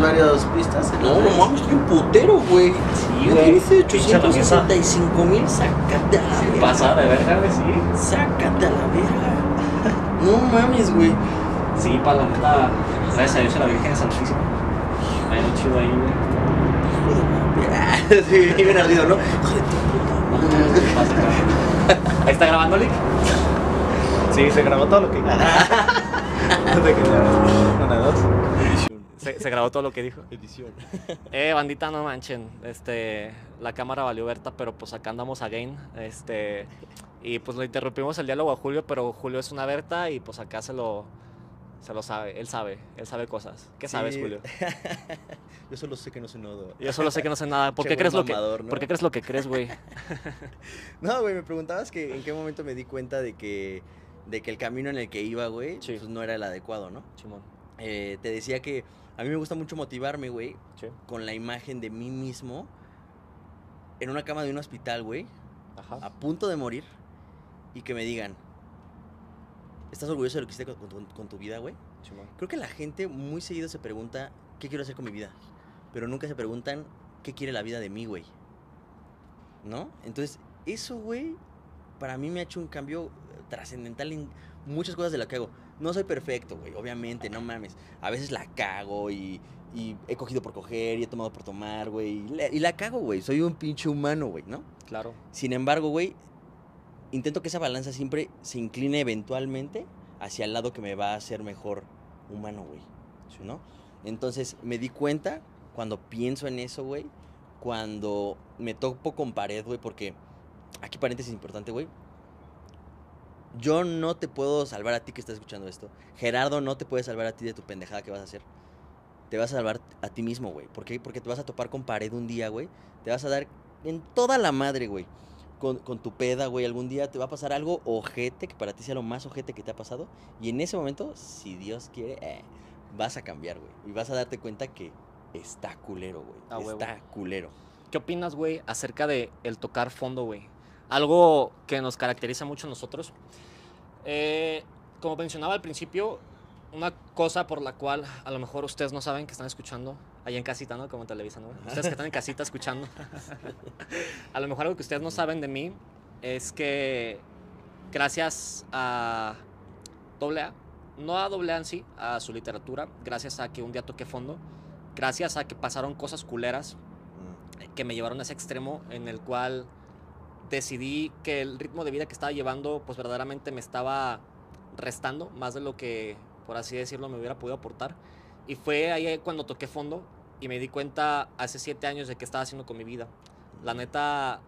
tienes varias pistas. No, no mames, estoy un putero, güey. Sí, güey. dice Pinche herramienta. 865 mil, sácate a la verga. Pasada de verga, güey, sí. Sácate a la verga. No mames, güey. Sí, para la neta, gracias a Dios a la Virgen Santísima. Hay un chido ahí, güey. Hijo de la verga. Sí, bien ardido, ¿no? Hijo de tu puta madre. Pasa, cabrón. Ahí está grabando, Lick. Sí, se grabó todo lo que. No te creas. Una, dos. Se, se grabó todo lo que dijo. Edición. Eh, bandita, no manchen. Este, la cámara valió Berta, pero pues acá andamos again. Este, y pues lo interrumpimos el diálogo a Julio, pero Julio es una Berta y pues acá se lo, se lo sabe. Él sabe, él sabe cosas. ¿Qué sabes, Sí. Julio? Yo solo sé que no sé nodo. Yo solo sé que no sé nada. ¿Por qué crees lo que, mamador, ¿no? ¿por qué crees lo que crees, güey? No, güey, me preguntabas que en qué momento me di cuenta de que, de que el camino en el que iba, güey, Sí. pues no era el adecuado, ¿no? Chimón. Eh, te decía que a mí me gusta mucho motivarme, güey, Sí. con la imagen de mí mismo en una cama de un hospital, güey, a punto de morir y que me digan, ¿estás orgulloso de lo que hiciste con, con- con tu vida, güey? Creo que la gente muy seguido se pregunta, ¿qué quiero hacer con mi vida? Pero nunca se preguntan, ¿qué quiere la vida de mí, güey? ¿No? Entonces, eso, güey, para mí me ha hecho un cambio eh, trascendental en muchas cosas de lo que hago. No soy perfecto, güey, obviamente, no mames. A veces la cago y, y he cogido por coger y he tomado por tomar, güey. Y la, y la cago, güey. Soy un pinche humano, güey, ¿no? Claro. Sin embargo, güey, intento que esa balanza siempre se incline eventualmente hacia el lado que me va a hacer mejor humano, güey. ¿No? Entonces me di cuenta cuando pienso en eso, güey, cuando me topo con pared, güey, porque aquí paréntesis importante, güey. Yo no te puedo salvar a ti que estás escuchando esto. Gerardo no te puede salvar a ti de tu pendejada que vas a hacer. Te vas a salvar a ti mismo, güey. ¿Por qué? Porque te vas a topar con pared un día, güey. Te vas a dar en toda la madre, güey. Con, con tu peda, güey. Algún día te va a pasar algo ojete, que para ti sea lo más ojete que te ha pasado. Y en ese momento, si Dios quiere, eh, vas a cambiar, güey. Y vas a darte cuenta que está culero, güey. Está culero. ¿Qué opinas, güey, acerca de el tocar fondo, güey? Algo que nos caracteriza mucho a nosotros. Eh, como mencionaba al principio, una cosa por la cual a lo mejor ustedes no saben que están escuchando allá en casita, ¿no? Como en Televisa, ¿no? Ustedes que están en casita escuchando. a lo mejor algo que ustedes no saben de mí es que gracias a AA, no a AA en sí, a su literatura, gracias a que un día toqué fondo, gracias a que pasaron cosas culeras que me llevaron a ese extremo en el cual decidí que el ritmo de vida que estaba llevando pues verdaderamente me estaba restando más de lo que por así decirlo me hubiera podido aportar. Y fue ahí cuando toqué fondo y me di cuenta hace siete años de qué estaba haciendo con mi vida. La neta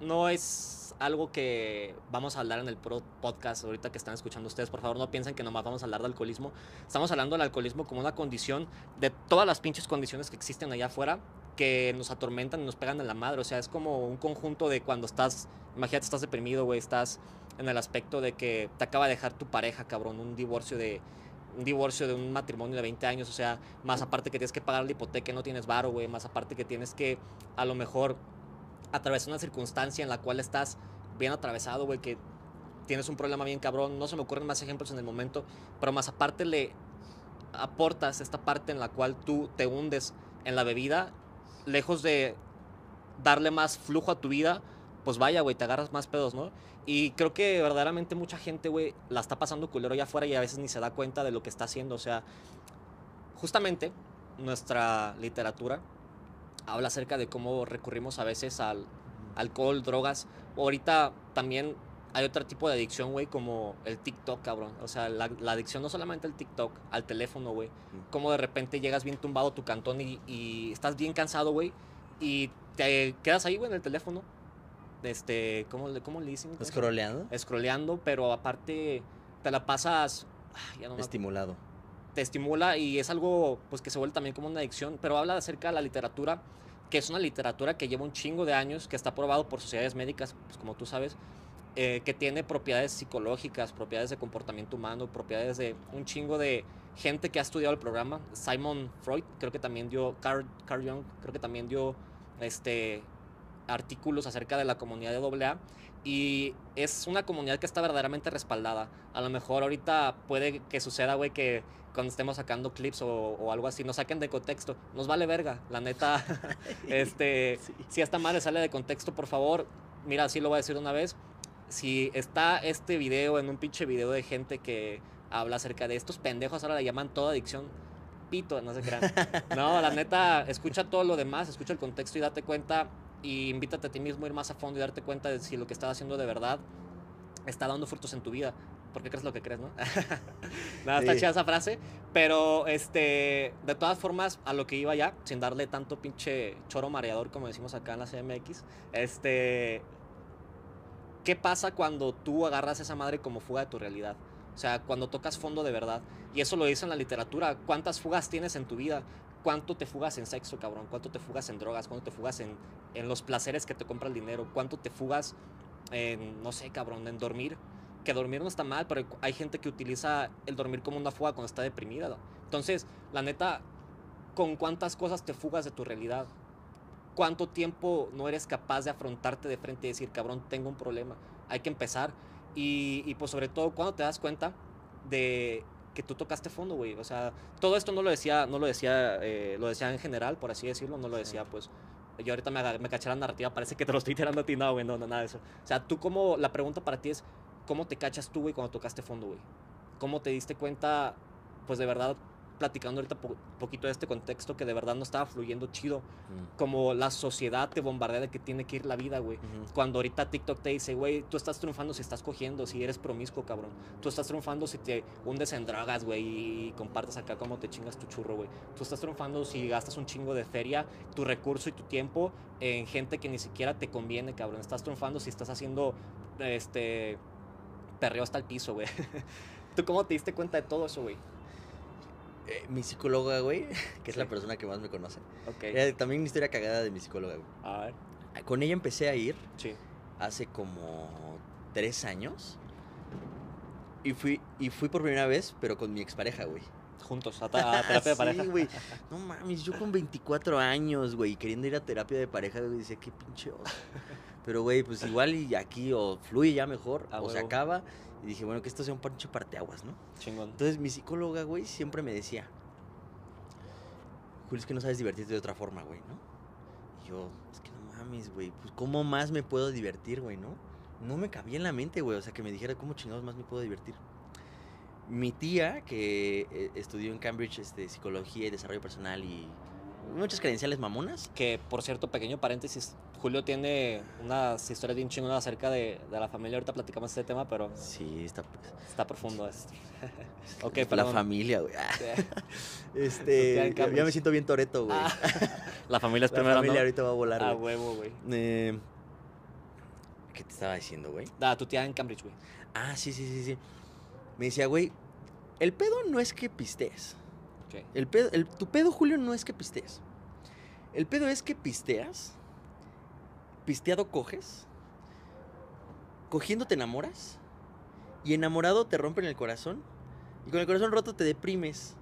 no es algo que vamos a hablar en el podcast ahorita que están escuchando ustedes. Por favor, no piensen que nomás vamos a hablar de alcoholismo. Estamos hablando del alcoholismo como una condición de todas las pinches condiciones que existen allá afuera que nos atormentan y nos pegan en la madre. O sea, es como un conjunto de cuando estás, imagínate, estás deprimido, güey, estás en el aspecto de que te acaba de dejar tu pareja, cabrón, un divorcio de un divorcio de un matrimonio de 20 años, o sea, más aparte que tienes que pagar la hipoteca no tienes varo, güey, más aparte que tienes que a lo mejor atravesar una circunstancia en la cual estás bien atravesado, güey, que tienes un problema bien cabrón. No se me ocurren más ejemplos en el momento, pero más aparte le aportas esta parte en la cual tú te hundes en la bebida, lejos de darle más flujo a tu vida, pues vaya, güey, te agarras más pedos, ¿no? Y creo que verdaderamente mucha gente, güey, la está pasando culero allá afuera y a veces ni se da cuenta de lo que está haciendo. O sea, justamente nuestra literatura habla acerca de cómo recurrimos a veces al alcohol, drogas. Ahorita también hay otro tipo de adicción, güey, como el TikTok, cabrón. O sea, la, la adicción no solamente al TikTok, al teléfono, güey. Como de repente llegas bien tumbado a tu cantón y, y estás bien cansado, güey. Y te quedas ahí, güey, en el teléfono. Este, ¿cómo, le- cómo le dicen? ¿Escroleando? Scrolleando, pero aparte te la pasas... ay, ya no me Estimulado. Te estimula y es algo pues que se vuelve también como una adicción, pero habla acerca de la literatura, que es una literatura que lleva un chingo de años, que está probado por sociedades médicas, pues como tú sabes, eh, que tiene propiedades psicológicas, propiedades de comportamiento humano, propiedades de un chingo de gente que ha estudiado el programa. Simon Freud creo que también dio, Carl, Carl Jung creo que también dio este, artículos acerca de la comunidad de AA y es una comunidad que está verdaderamente respaldada. A lo mejor ahorita puede que suceda, güey, que cuando estemos sacando clips o, o algo así, nos saquen de contexto. Nos vale verga, la neta. este, Sí. si esta madre sale de contexto, por favor, mira, así lo voy a decir una vez. Si está este video en un pinche video de gente que habla acerca de estos pendejos, ahora le llaman toda adicción pito, no se crean. No, la neta, escucha todo lo demás, escucha el contexto y date cuenta y invítate a ti mismo a ir más a fondo y darte cuenta de si lo que estás haciendo de verdad está dando frutos en tu vida. Porque crees lo que crees, ¿no? Nada, está Sí. chida esa frase. Pero, este, de todas formas, a lo que iba ya, sin darle tanto pinche choro mareador como decimos acá en la CMX, este, ¿qué pasa cuando tú agarras esa madre como fuga de tu realidad? O sea, cuando tocas fondo de verdad. Y eso lo dice en la literatura. ¿Cuántas fugas tienes en tu vida? ¿Cuánto te fugas en sexo, cabrón? ¿Cuánto te fugas en drogas? ¿Cuánto te fugas en, en los placeres que te compra el dinero? ¿Cuánto te fugas en, no sé, cabrón, en dormir? Que dormir no está mal, pero hay gente que utiliza el dormir como una fuga cuando está deprimida. ¿no? Entonces, la neta, ¿con cuántas cosas te fugas de tu realidad? ¿Cuánto tiempo no eres capaz de afrontarte de frente y decir, cabrón, tengo un problema? Hay que empezar. Y, y pues sobre todo, cuando te das cuenta de que tú tocaste fondo, güey. O sea, todo esto no lo decía, no lo decía, eh, lo decía en general, por así decirlo, no lo decía, pues. Yo ahorita me, me caché la narrativa, parece que te lo estoy tirando a ti, no, güey, no, no, nada de eso. O sea, tú como, la pregunta para ti es, ¿cómo te cachas tú, güey, cuando tocaste fondo, güey? ¿Cómo te diste cuenta, pues de verdad, platicando ahorita un poquito de este contexto, que de verdad no estaba fluyendo chido? Mm, Como la sociedad te bombardea de que tiene que ir la vida, güey. Cuando ahorita TikTok te dice, güey, tú estás triunfando si estás cogiendo, si eres promiscuo, cabrón. Tú estás triunfando si te hundes en drogas, güey, y compartes acá cómo te chingas tu churro, güey. Tú estás triunfando si gastas un chingo de feria, tu recurso y tu tiempo en gente que ni siquiera te conviene, cabrón. Estás triunfando si estás haciendo, este, perreo hasta el piso, güey. ¿Tú cómo te diste cuenta de todo eso, güey? Eh, mi psicóloga, güey, que es la persona que más me conoce. Ok. Eh, también una historia cagada de mi psicóloga, güey. A ver. Con ella empecé a ir Sí. hace como tres años. Y fui, y fui por primera vez, pero con mi expareja, güey. Juntos, a terapia de pareja. Sí, güey. No mames, yo con 24 años, güey, queriendo ir a terapia de pareja, güey, decía, qué pinche oso. Pero, güey, pues igual y aquí o fluye ya mejor, o se acaba. Y dije, bueno, que esto sea un pinche parteaguas, ¿no? Chingón. Entonces mi psicóloga, güey, siempre me decía, Julio, es que no sabes divertirte de otra forma, güey, ¿no? Y yo, es que no mames, güey, pues ¿cómo más me puedo divertir, güey, no? No me cabía en la mente, güey, o sea, que me dijera, ¿cómo chingados más me puedo divertir? Mi tía, que eh, estudió en Cambridge este, psicología y desarrollo personal y muchas credenciales mamonas. Que, por cierto, pequeño paréntesis, Julio tiene unas historias bien chingonas acerca de, de la familia. Ahorita platicamos este tema, pero Sí, está pues, está profundo esto. ok, la perdón. familia, güey. Ah. Este, en ya, me siento bien toreto, güey. Ah, la familia es la primero, familia ¿no? ahorita va a volar, A güey. huevo, güey. Eh, ¿Qué te estaba diciendo, güey? Da, tu tía en Cambridge, güey. Ah, sí, sí, sí, sí. Me decía, güey, el pedo no es que pistees. El pedo, el- tu pedo, Julio, no es que pistees. El pedo es que pisteas, pisteado coges, cogiendo te enamoras, y enamorado te rompen el corazón, y con el corazón roto te deprimes,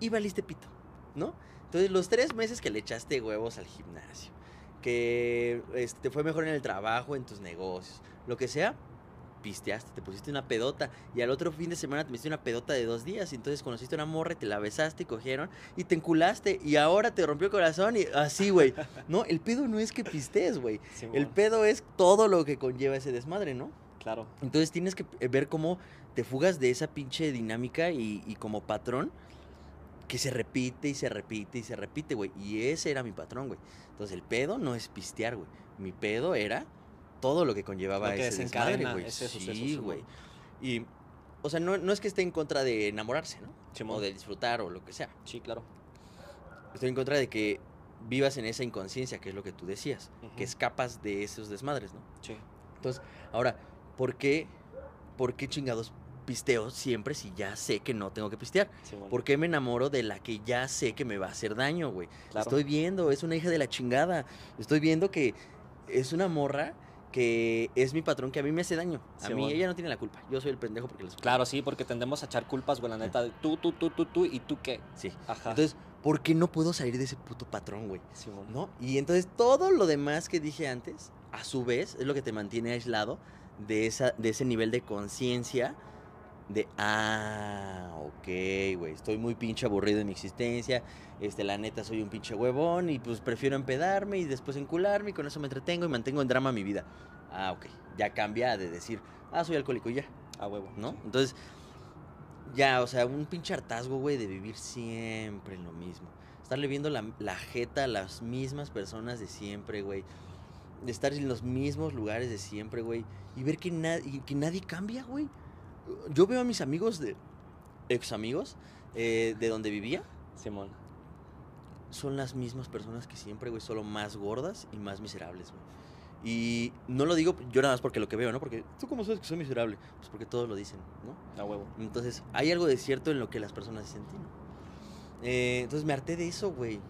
y valiste pito, ¿no? Entonces, los tres meses que le echaste huevos al gimnasio, que este, te fue mejor en el trabajo, en tus negocios, lo que sea, pisteaste, te pusiste una pedota y al otro fin de semana te metiste una pedota de dos días y entonces conociste una morra y te la besaste y cogieron y te enculaste y ahora te rompió el corazón y así, güey. No, el pedo no es que pistees, güey. El pedo es todo lo que conlleva ese desmadre, ¿no? Claro. Entonces tienes que eh, ver cómo te fugas de esa pinche dinámica y, y como patrón que se repite y se repite y se repite, güey. Y ese era mi patrón, güey. Entonces el pedo no es pistear, güey. Mi pedo era todo lo que conllevaba Lo que ese desmadre, güey. Sí, güey. Y, o sea, no, no es que esté en contra de enamorarse, ¿no? O de disfrutar o lo que sea. Sí, claro. Estoy en contra de que vivas en esa inconsciencia, que es lo que tú decías. Que escapas de esos desmadres, ¿no? Sí. Entonces, ahora, ¿por qué, ¿por qué chingados pisteo siempre si ya sé que no tengo que pistear? Simón. ¿Por qué me enamoro de la que ya sé que me va a hacer daño, güey? Claro. Estoy viendo, es una hija de la chingada. Estoy viendo que es una morra que es mi patrón que a mí me hace daño. A mí ella no tiene la culpa. Yo soy el pendejo porque les Claro, sí, porque tendemos a echar culpas, güey, la neta. Tú, tú, tú, tú, tú, y tú qué. Sí. Ajá. Entonces, Porque no puedo salir de ese puto patrón, güey. Simón. ¿No? Y entonces todo lo demás que dije antes, a su vez, es lo que te mantiene aislado de, esa, de ese nivel de conciencia de, ah, ok, güey, estoy muy pinche aburrido en mi existencia, este, la neta soy un pinche huevón y pues prefiero empedarme y después encularme y con eso me entretengo y mantengo en drama mi vida. Ah, ok, ya cambia de decir, ah, soy alcohólico y ya, A huevo. ¿no? Entonces, ya, o sea, un pinche hartazgo, güey, de vivir siempre en lo mismo. Estarle viendo la, la jeta a las mismas personas de siempre, güey. De estar en los mismos lugares de siempre, güey. Y ver que, na- y que nadie cambia, güey. Yo veo a mis amigos, de ex amigos, eh, de donde vivía. Simón. Son las mismas personas que siempre, güey. Solo más gordas y más miserables, güey. Y no lo digo yo nada más porque lo que veo, ¿no? Porque tú cómo sabes que soy miserable. Pues porque todos lo dicen, ¿no? A huevo. Entonces, hay algo de cierto en lo que las personas dicen, "Tino". Eh, entonces me harté de eso, güey.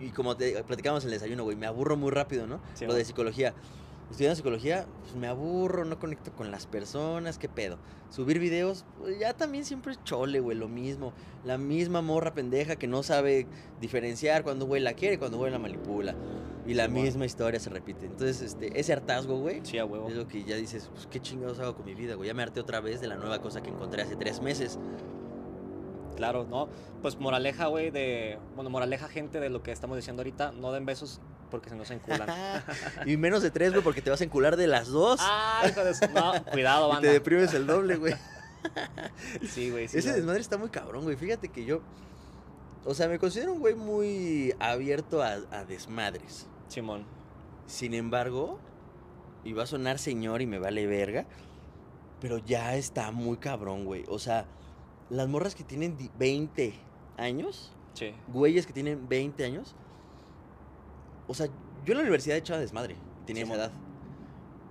Y, y como te platicábamos en el desayuno, güey, me aburro muy rápido, ¿no? Sí, lo de psicología. Estudiando psicología, pues me aburro, no conecto con las personas, qué pedo. Subir videos, pues ya también siempre es chole, güey, lo mismo. La misma morra pendeja que no sabe diferenciar cuando güey la quiere y cuando güey la manipula. Y la Sí, misma historia se repite. Entonces, este, ese hartazgo, güey, Sí, a huevo. es lo que ya dices, pues qué chingados hago con mi vida, güey. Ya me harté otra vez de la nueva cosa que encontré hace tres meses. Claro, ¿no? Pues moraleja, güey, de... Bueno, moraleja, gente, de lo que estamos diciendo ahorita. No den besos porque se nos enculan. y menos de tres, güey, porque te vas a encular de las dos. ¡Ah, hijo de su- No, cuidado, y te banda. deprimes el doble, güey. Sí, güey, sí. Ese desmadre está muy cabrón, güey. Fíjate que yo. O sea, me considero un güey muy abierto a, a desmadres. Simón. Sin embargo, y va a sonar señor y me vale verga, pero ya está muy cabrón, güey. O sea, las morras que tienen di- 20 años, Sí. güeyes que tienen 20 años. O sea, yo en la universidad echaba desmadre, tenía esa Simón. edad.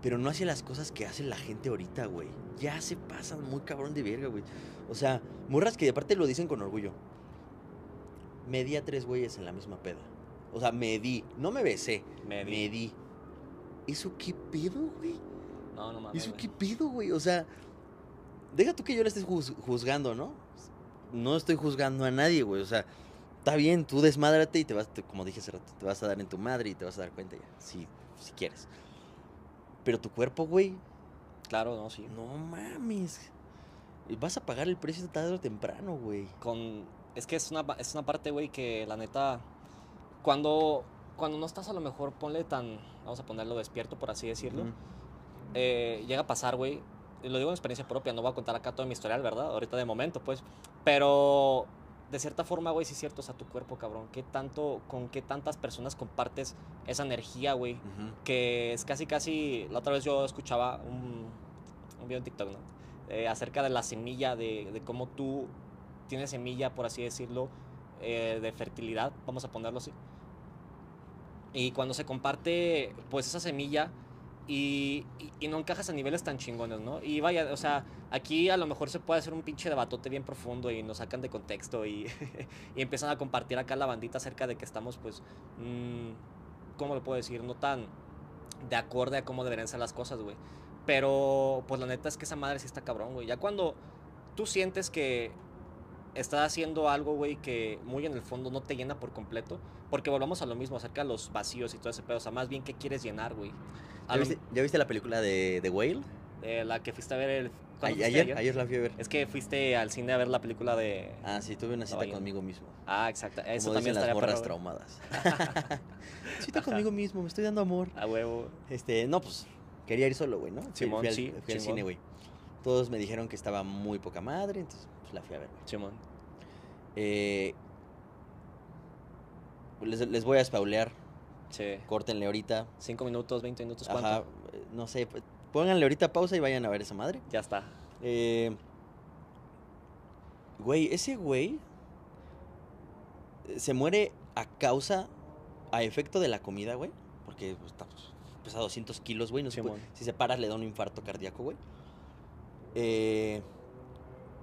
Pero no hacía las cosas que hace la gente ahorita, güey. Ya se pasan muy cabrón de verga, güey. O sea, morras que de aparte lo dicen con orgullo. Medí a tres güeyes en la misma peda. O sea, medí. No me besé. Me di. Medí. ¿Eso qué pedo, güey? No, no mames. ¿Eso qué pedo, güey? O sea, deja tú que yo le estés juz- juzgando, ¿no? No estoy juzgando a nadie, güey. O sea, está bien, tú desmádrate y te vas, te- como dije hace rato, te vas a dar en tu madre y te vas a dar cuenta ya, si, si quieres. Pero tu cuerpo, güey, Claro, no, sí. no mames. Vas a pagar el precio tarde o temprano, güey. Con... Es que es una, es una parte, güey, que la neta... Cuando, cuando no estás a lo mejor, ponle tan... Vamos a ponerlo despierto, por así decirlo. Eh, llega a pasar, güey. Lo digo en experiencia propia, no voy a contar acá todo mi historial, ¿verdad? Ahorita de momento, pues. Pero de cierta forma, güey, sí es cierto, o sea, tu cuerpo, cabrón. ¿Qué tanto, con qué tantas personas compartes esa energía, güey? Que es casi, casi. La otra vez yo escuchaba un, un video en TikTok, ¿no? Eh, acerca de la semilla, de, de cómo tú tienes semilla, por así decirlo, eh, de fertilidad, vamos a ponerlo así. Y cuando se comparte, pues, esa semilla y, no encajas a niveles tan chingones, ¿no? Y vaya, o sea, aquí a lo mejor se puede hacer un pinche debatote bien profundo y nos sacan de contexto y, empiezan a compartir acá la bandita acerca de que estamos, pues, mm, ¿cómo lo puedo decir? No tan de acorde a cómo deberían ser las cosas, güey. Pero, pues, la neta es que esa madre sí está cabrón, güey. Ya cuando tú sientes que estás haciendo algo, güey, que muy en el fondo no te llena por completo. Porque volvamos a lo mismo, acerca de los vacíos y todo ese pedo. O sea, más bien, ¿qué quieres llenar, güey? ¿Ya, viste, ya viste la película de The Whale? eh, la que fuiste a ver el... ¿cuándo Ay- fuiste ayer, ayer la fui a ver. Es que fuiste al cine a ver la película de... Ah, sí, tuve una cita conmigo mismo. Ah, exacto. Eso Como también dicen las morras traumadas. cita Ajá. conmigo mismo, me estoy dando amor. A huevo. Este, no, pues quería ir solo, güey, ¿no? Simón, fui al, sí, fui al cine, güey. Todos me dijeron que estaba muy poca madre, entonces pues, la fui a ver, güey. Simón. Eh, les, les voy a spaulear, Sí. córtenle ahorita. Cinco minutos, 20 minutos, ¿cuánto? Ajá, eh, no sé, pónganle ahorita pausa y vayan a ver esa madre. Ya está. Eh, güey, ese güey eh, se muere a causa, a efecto de la comida, güey. Porque pues, está, pesa 200 kilos, güey. No se puede- Simón. si se para le da un infarto cardíaco, güey. Eh,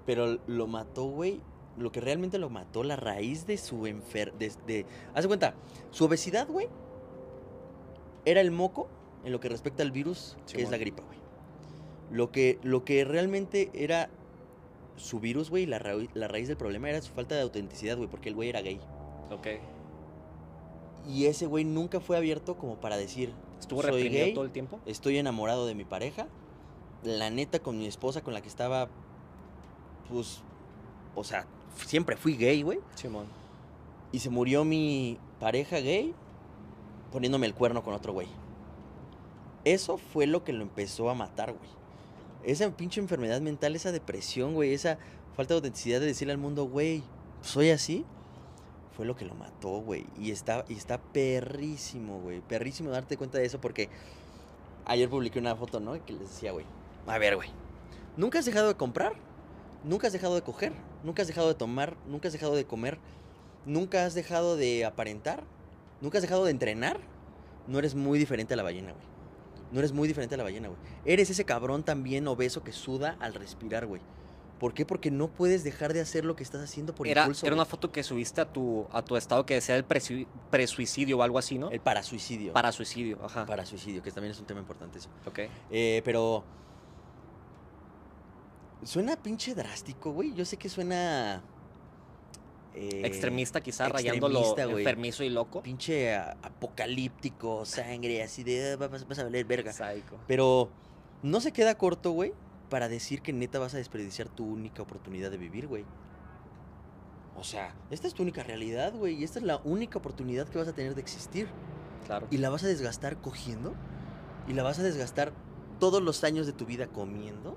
pero lo mató, güey. Lo que realmente lo mató, la raíz de su enfermedad. De, haz de cuenta, su obesidad, güey, era el moco en lo que respecta al virus, que es la gripa, güey. Lo que, lo que realmente era su virus, güey, la, raí- la raíz del problema era su falta de autenticidad, güey, porque el güey era gay. Ok. Y ese güey nunca fue abierto como para decir, ¿Estuvo soy reprimido gay, todo el tiempo? estoy enamorado de mi pareja. La neta, con mi esposa con la que estaba, pues, o sea, siempre fui gay, güey. Simón. Y se murió mi pareja gay poniéndome el cuerno con otro güey. Eso fue lo que lo empezó a matar, güey. Esa pinche enfermedad mental, esa depresión, güey, esa falta de autenticidad de decirle al mundo, güey, soy así, fue lo que lo mató, güey. Y está, y está perrísimo, güey. Perrísimo darte cuenta de eso porque ayer publiqué una foto, ¿no? Que les decía, güey, a ver, güey, ¿nunca has dejado de comprar? ¿Nunca has dejado de coger? ¿Nunca has dejado de tomar? ¿Nunca has dejado de comer? ¿Nunca has dejado de aparentar? ¿Nunca has dejado de entrenar? No eres muy diferente a la ballena, güey. No eres muy diferente a la ballena, güey. Eres ese cabrón también obeso que suda al respirar, güey. ¿Por qué? Porque no puedes dejar de hacer lo que estás haciendo por Era, impulso. era una foto que subiste a tu, a tu estado que decía el presui- presuicidio o algo así, ¿no? El parasuicidio. Para suicidio, ajá. Parasuicidio, que también es un tema importante eso. Ok. Eh, pero. Suena pinche drástico, güey. Yo sé que suena. Eh, Extremista quizá, rayándolo extremista, güey. enfermizo y loco. Pinche a- apocalíptico, sangre, así de. "Ah, Vas, vas a valer verga. Psycho. Pero no se queda corto, güey, para decir que neta vas a desperdiciar tu única oportunidad de vivir, güey. O sea, esta es tu única realidad, güey, y esta es la única oportunidad que vas a tener de existir. Claro. ¿Y la vas a desgastar cogiendo? ¿Y la vas a desgastar todos los años de tu vida comiendo?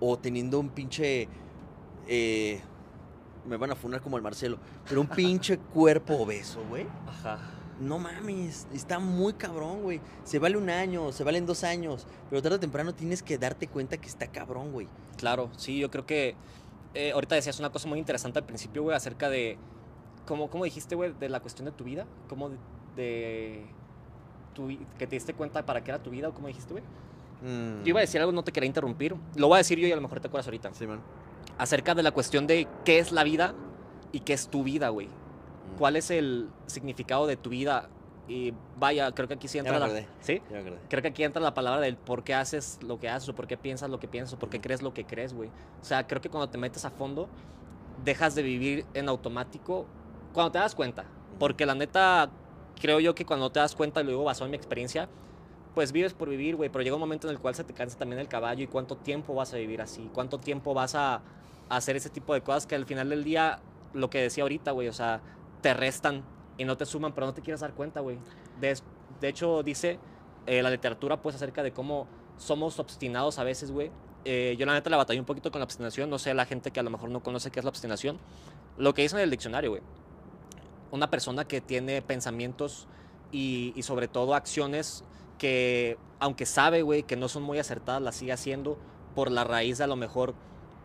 ¿O teniendo un pinche... eh, me van a funar como el Marcelo, pero un pinche cuerpo obeso, güey. Ajá. No mames, está muy cabrón, güey. Se vale un año, se valen dos años, pero tarde o temprano tienes que darte cuenta que está cabrón, güey. Claro, sí, yo creo que eh, ahorita decías una cosa muy interesante al principio, güey, acerca de, ¿cómo, cómo dijiste, güey, de la cuestión de tu vida? ¿Cómo de, de tu vi- que te diste cuenta para qué era tu vida o cómo dijiste, güey? Mm. Yo iba a decir algo, no te quería interrumpir. Lo voy a decir yo y a lo mejor te acuerdas ahorita. Sí, man. Acerca de la cuestión de qué es la vida y qué es tu vida, güey. Mm. ¿Cuál es el significado de tu vida? Y vaya, creo que aquí sí Ya entra me la... ¿Sí? Ya me. Creo que aquí entra la palabra del por qué haces lo que haces, o por qué piensas lo que piensas, o por qué crees lo que crees, güey. O sea, creo que cuando te metes a fondo, dejas de vivir en automático cuando te das cuenta. Porque la neta, creo yo que cuando te das cuenta, y lo digo basado en mi experiencia, pues vives por vivir, güey. Pero llega un momento en el cual se te cansa también el caballo y cuánto tiempo vas a vivir así, cuánto tiempo vas a hacer ese tipo de cosas que al final del día, lo que decía ahorita, güey, o sea, te restan y no te suman, pero no te quieres dar cuenta, güey. De, de hecho, dice eh, la literatura, pues, acerca de cómo somos obstinados a veces, güey. Eh, yo la neta la batallé un poquito con la obstinación, no sé, la gente que a lo mejor no conoce qué es la obstinación. Lo que dice en el diccionario, güey. Una persona que tiene pensamientos y, y sobre todo acciones que, aunque sabe, güey, que no son muy acertadas, las sigue haciendo por la raíz de a lo mejor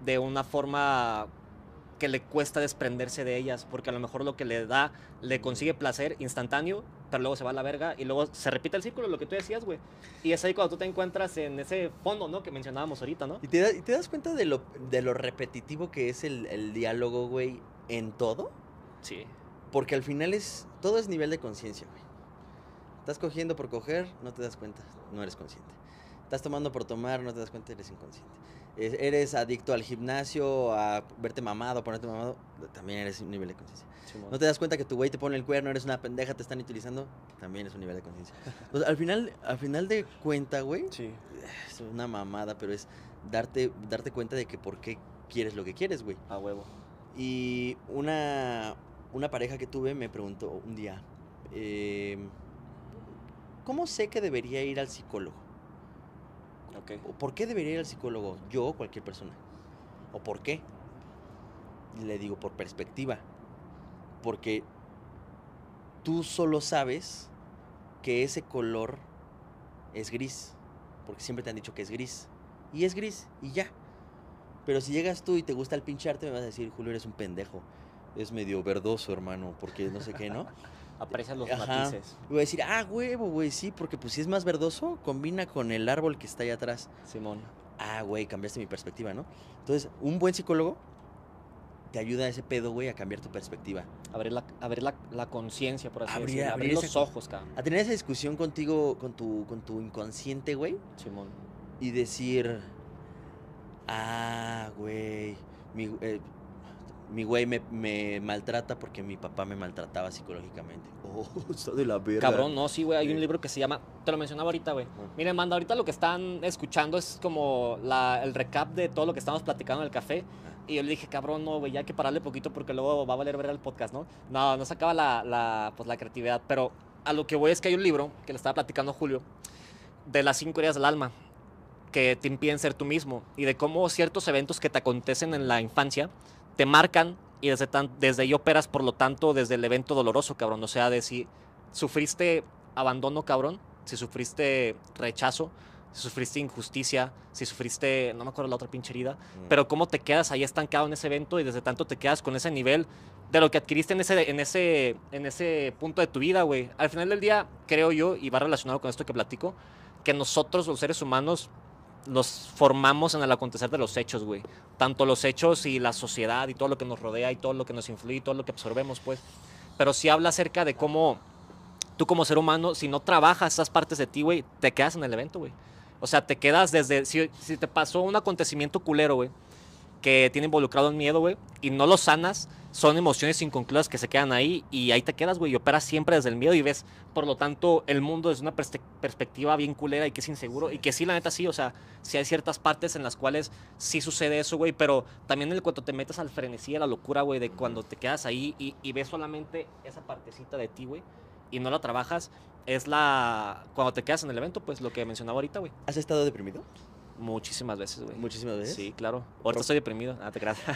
de una forma que le cuesta desprenderse de ellas, porque a lo mejor lo que le da, le consigue placer instantáneo, pero luego se va a la verga y luego se repite el círculo, lo que tú decías, güey. Y es ahí cuando tú te encuentras en ese fondo, ¿no? Que mencionábamos ahorita, ¿no? ¿Y te, da- y te das cuenta de lo, de lo repetitivo que es el, el diálogo, güey, en todo? Sí. Porque al final es. Todo es nivel de conciencia, güey. Estás cogiendo por coger, no te das cuenta, no eres consciente. Estás tomando por tomar, no te das cuenta, eres inconsciente. Es- eres adicto al gimnasio, a verte mamado, ponerte mamado, también eres un nivel de conciencia. No te das cuenta que tu güey te pone el cuerno, eres una pendeja, te están utilizando, también es un nivel de conciencia. Entonces, al final, al final de cuenta, güey, Sí. es una mamada, pero es darte, darte cuenta de que por qué quieres lo que quieres, güey. A huevo. Y una, una pareja que tuve me preguntó un día, em, ¿cómo sé que debería ir al psicólogo? Ok. ¿O ¿Por qué debería ir al psicólogo? Yo o cualquier persona. ¿O por qué? Le digo, por perspectiva. Porque tú solo sabes que ese color es gris. Porque siempre te han dicho que es gris. Y es gris, y ya. Pero si llegas tú y te gusta el pinche arte, me vas a decir, Julio, eres un pendejo. Es medio verdoso, hermano, porque no sé qué, ¿no? Aprecias los Ajá. matices. Y voy a decir, ah, huevo, güey, sí, porque pues si es más verdoso, combina con el árbol que está ahí atrás. Simón. Ah, güey, cambiaste mi perspectiva, ¿no? Entonces, un buen psicólogo te ayuda a ese pedo, güey, a cambiar tu perspectiva. Abrir la, abrir la, la conciencia, por así Abrir- decirlo. Abrir, abrir los esa- ojos, cabrón. A tener esa discusión contigo, con tu, con tu inconsciente, güey, Simón. y decir, ah, güey, mi, eh, mi güey me, me maltrata porque mi papá me maltrataba psicológicamente. Oh, está de la verga. Cabrón, no, sí, güey. Hay un libro que se llama. Te lo mencionaba ahorita, güey. Miren, manda, ahorita lo que están escuchando es como la, el recap de todo lo que estamos platicando en el café. Y yo le dije, cabrón, no, güey, ya hay que pararle poquito porque luego va a valer ver el podcast, ¿no? No, no sacaba la, la, pues, la creatividad. Pero a lo que voy es que hay un libro que le estaba platicando a Julio de las cinco heridas del alma que te impiden ser tú mismo y de cómo ciertos eventos que te acontecen en la infancia te marcan y desde, tan, desde ahí operas, por lo tanto, desde el evento doloroso, cabrón. O sea, de si sufriste abandono, cabrón, si sufriste rechazo, si sufriste injusticia, si sufriste, no me acuerdo la otra pinche herida, Mm. pero cómo te quedas ahí estancado en ese evento y desde tanto te quedas con ese nivel de lo que adquiriste en ese, en ese, en ese punto de tu vida, güey. Al final del día, creo yo, y va relacionado con esto que platico, que nosotros, los seres humanos, los formamos en el acontecer de los hechos, güey. Tanto los hechos y la sociedad y todo lo que nos rodea y todo lo que nos influye y todo lo que absorbemos, pues. Pero sí habla acerca de cómo tú como ser humano, si no trabajas esas partes de ti, güey, te quedas en el evento, güey. O sea, te quedas desde... Si, si te pasó un acontecimiento culero, güey, que tiene involucrado el miedo, güey, y no lo sanas, son emociones inconclusas que se quedan ahí y ahí te quedas, güey, y operas siempre desde el miedo y ves, por lo tanto, el mundo desde una perspectiva bien culera y que es inseguro y que sí, la neta, sí, o sea, sí hay ciertas partes en las cuales sí sucede eso, güey, pero también en cuanto te metes al frenesí, a la locura, güey, de cuando te quedas ahí y, y ves solamente esa partecita de ti, güey, y no la trabajas, es la... cuando te quedas en el evento, pues lo que mencionaba ahorita, güey. ¿Has estado deprimido? Muchísimas veces, güey. Muchísimas veces. Sí, claro. Ahorita estoy deprimido. Ah, te creas.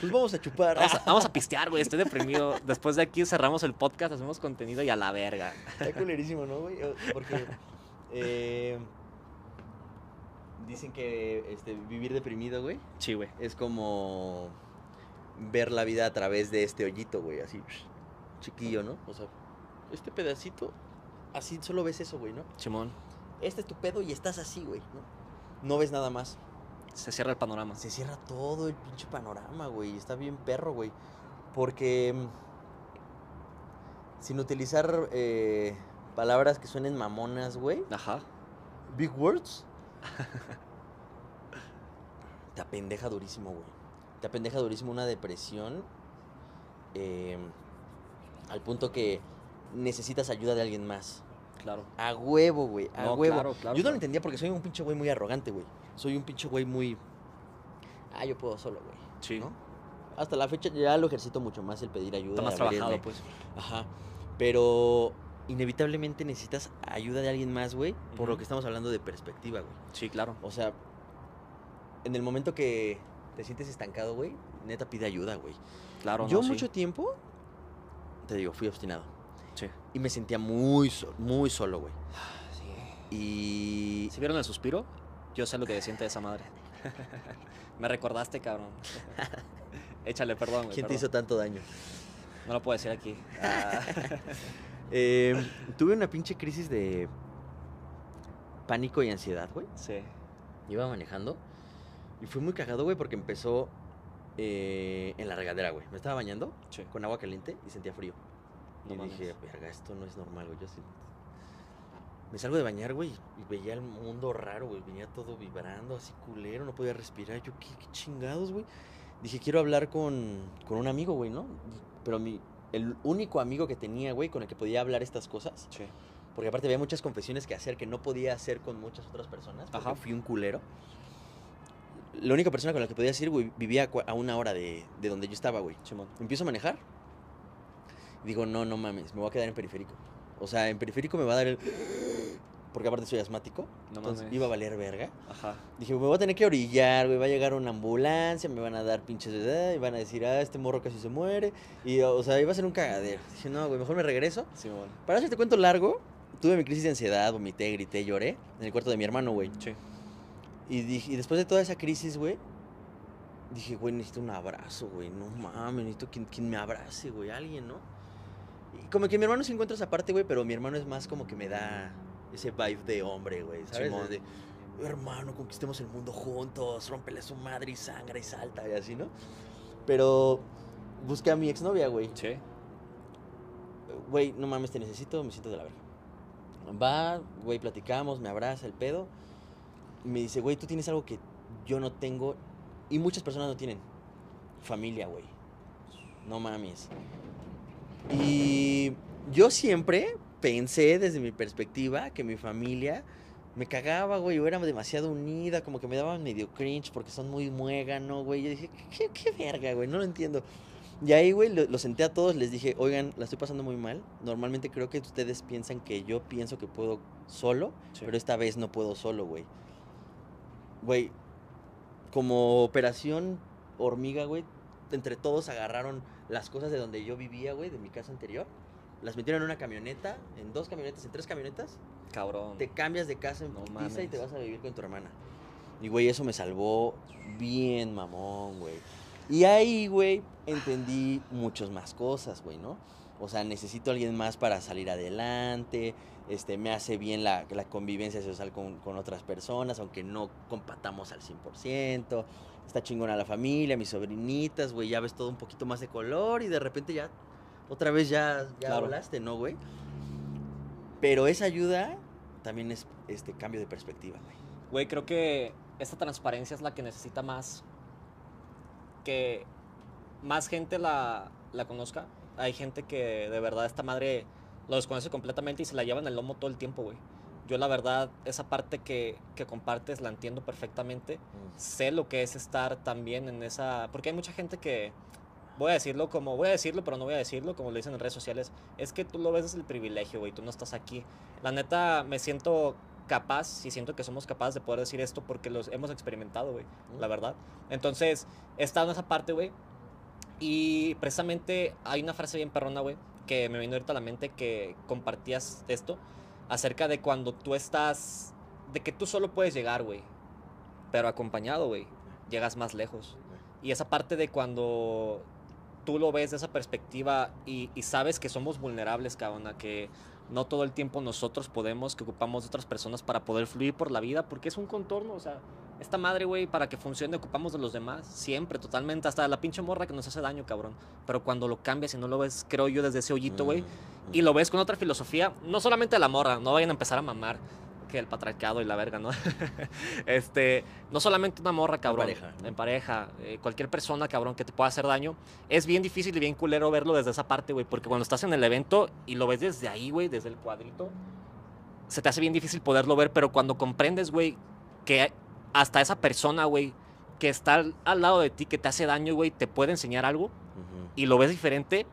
Pues vamos a chupar. Vamos a, vamos a pistear, güey. Estoy deprimido. Después de aquí cerramos el podcast, hacemos contenido y a la verga. Está culerísimo, ¿no, güey? Porque eh, dicen que este, vivir deprimido, güey, Sí, güey. es como ver la vida a través de este hoyito, güey, así chiquillo, ¿no? O sea, este pedacito, así solo ves eso, güey, ¿no? Simón. Este es tu pedo y estás así, güey, ¿no? No ves nada más. Se cierra el panorama. Se cierra todo el pinche panorama, güey. Está bien perro, güey. Porque mm, sin utilizar eh, palabras que suenen mamonas, güey. Ajá. Big words. te apendeja durísimo, güey. Te apendeja durísimo una depresión. eh, al punto que necesitas ayuda de alguien más. Claro. A huevo, güey. A No, huevo. claro, claro, yo no lo entendía porque soy un pinche güey muy arrogante, güey. Soy un pinche güey muy. Ah, yo puedo solo, güey. Sí. ¿no? Hasta la fecha ya lo ejercito mucho más el pedir ayuda. Está más trabajado, pues. Ajá. Pero inevitablemente necesitas ayuda de alguien más, güey. Por lo que estamos hablando de perspectiva, güey. Sí, claro. O sea, en el momento que te sientes estancado, güey, neta pide ayuda, güey. Claro, Yo no, sí. mucho tiempo, te digo, fui obstinado. Y me sentía muy, muy solo, güey. Sí. Y ¿Sí vieron el suspiro? Yo sé lo que siente esa madre. Me recordaste, cabrón. Échale, perdón, güey. ¿quién te hizo tanto daño? No lo puedo decir aquí. Ah. Eh, tuve una pinche crisis de pánico y ansiedad, güey. Sí. Iba manejando y fue muy cagado, güey, porque empezó eh, en la regadera, güey. Me estaba bañando Sí. con agua caliente y sentía frío. No y mames. dije, verga, esto no es normal, güey. Yo Me salgo de bañar, güey, y veía el mundo raro, güey. Venía todo vibrando, así culero, no podía respirar. Yo, ¿qué, qué chingados, güey? Dije, quiero hablar con, con un amigo, güey, ¿no? Pero mi, el único amigo que tenía, güey, con el que podía hablar estas cosas, Sí. porque aparte había muchas confesiones que hacer que no podía hacer con muchas otras personas, Ajá. fui un culero. La única persona con la que podía decir, güey, vivía a una hora de, de donde yo estaba, güey. Simón. Empiezo a manejar. Digo, no, no mames, me voy a quedar en periférico. O sea, en periférico me va a dar el... Porque aparte soy asmático. No entonces mames. iba a valer verga. Ajá. Dije, me voy a tener que orillar, güey. Va a llegar una ambulancia, me van a dar pinches de edad y van a decir, ah, este morro casi se muere. Y, o sea, iba a ser un cagadero. Dije, no, güey, mejor me regreso. Simón. Para hacerte cuento largo, tuve mi crisis de ansiedad, vomité, grité, lloré en el cuarto de mi hermano, güey. Sí. Y, dije, y después de toda esa crisis, güey, dije, güey, necesito un abrazo, güey. No mames, necesito quien, quien me abrace, güey, alguien, ¿no? Como que mi hermano se encuentra esa parte, güey, pero mi hermano es más como que me da ese vibe de hombre, güey, ¿sabes? Simón. De, hermano, conquistemos el mundo juntos, rómpele a su madre y sangra y salta y así, ¿no? Pero busqué a mi exnovia, güey. Sí. Güey, no mames, te necesito, me siento de la verga. Va, güey, platicamos, me abraza el pedo. Y me dice, güey, tú tienes algo que yo no tengo y muchas personas no tienen. familia, güey. No mames. Y yo siempre pensé desde mi perspectiva que mi familia me cagaba, güey, yo era demasiado unida, como que me daban medio cringe porque son muy muégano, güey. Yo dije, ¿qué, qué verga, güey? No lo entiendo. Y ahí, güey, lo, lo senté a todos, les dije, oigan, la estoy pasando muy mal. Normalmente creo que ustedes piensan que yo pienso que puedo solo, Sí. pero esta vez no puedo solo, güey. Güey, como operación hormiga, güey, entre todos agarraron las cosas de donde yo vivía, güey, de mi casa anterior. Las metieron en una camioneta, en dos camionetas, en tres camionetas. Cabrón. Te cambias de casa en No putiza y te vas a vivir con tu hermana. Y, güey, eso me salvó bien, mamón, güey. Y ahí, güey, entendí muchas más cosas, güey, ¿no? O sea, necesito a alguien más para salir adelante. Este, me hace bien la, la convivencia social con, con otras personas, aunque no compatamos al 100%. Está chingona la familia, mis sobrinitas, güey, ya ves todo un poquito más de color y de repente ya, otra vez ya, ya Claro. volaste, ¿no, güey? Pero esa ayuda también es este cambio de perspectiva, güey. Güey, creo que esta transparencia es la que necesita más que más gente la, la conozca. Hay gente que de verdad esta madre lo desconoce completamente y se la lleva en el lomo todo el tiempo, güey. Yo la verdad, esa parte que, que compartes la entiendo perfectamente. Sé lo que es estar también en esa... Porque hay mucha gente que, voy a decirlo como, voy a decirlo, pero no voy a decirlo, como le dicen en redes sociales, es que tú lo ves desde el privilegio, güey, tú no estás aquí. La neta, me siento capaz y siento que somos capaces de poder decir esto porque los hemos experimentado, güey, la verdad. Entonces, he estado en esa parte, güey, y precisamente hay una frase bien perrona, güey, que me vino ahorita a la mente que compartías esto, acerca de cuando tú estás, de que tú solo puedes llegar, güey, pero acompañado, güey, llegas más lejos. Y esa parte de cuando tú lo ves de esa perspectiva y, y sabes que somos vulnerables, cabrón, a que no todo el tiempo nosotros podemos, que ocupamos de otras personas para poder fluir por la vida, porque es un contorno, o sea, esta madre, güey, para que funcione ocupamos de los demás, siempre, totalmente, hasta la pinche morra que nos hace daño, cabrón. Pero cuando lo cambias y no lo ves, creo yo, desde ese hoyito, güey, Mm, y lo ves con otra filosofía, no solamente la morra, no vayan a empezar a mamar que el patriarcado y la verga, ¿no? este, no solamente una morra, cabrón, pareja, ¿no? en pareja, eh, cualquier persona, cabrón, que te pueda hacer daño, es bien difícil y bien culero verlo desde esa parte, güey, porque cuando estás en el evento y lo ves desde ahí, güey, desde el cuadrito, se te hace bien difícil poderlo ver, pero cuando comprendes, güey, que hasta esa persona, güey, que está al, lado de ti, que te hace daño, güey, te puede enseñar algo y lo ves diferente,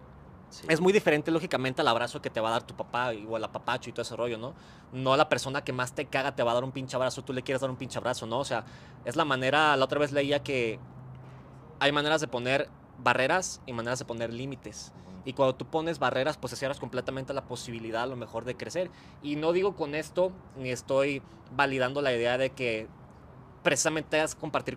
sí. es muy diferente, lógicamente, al abrazo que te va a dar tu papá o el apapacho y todo ese rollo, ¿no? No a la persona que más te caga te va a dar un pinche abrazo, tú le quieres dar un pinche abrazo, ¿no? O sea, es la manera, la otra vez leía que hay maneras de poner barreras y maneras de poner límites. Y cuando tú pones barreras, pues cierras completamente la posibilidad a lo mejor de crecer. Y no digo con esto, ni estoy validando la idea de que precisamente es compartir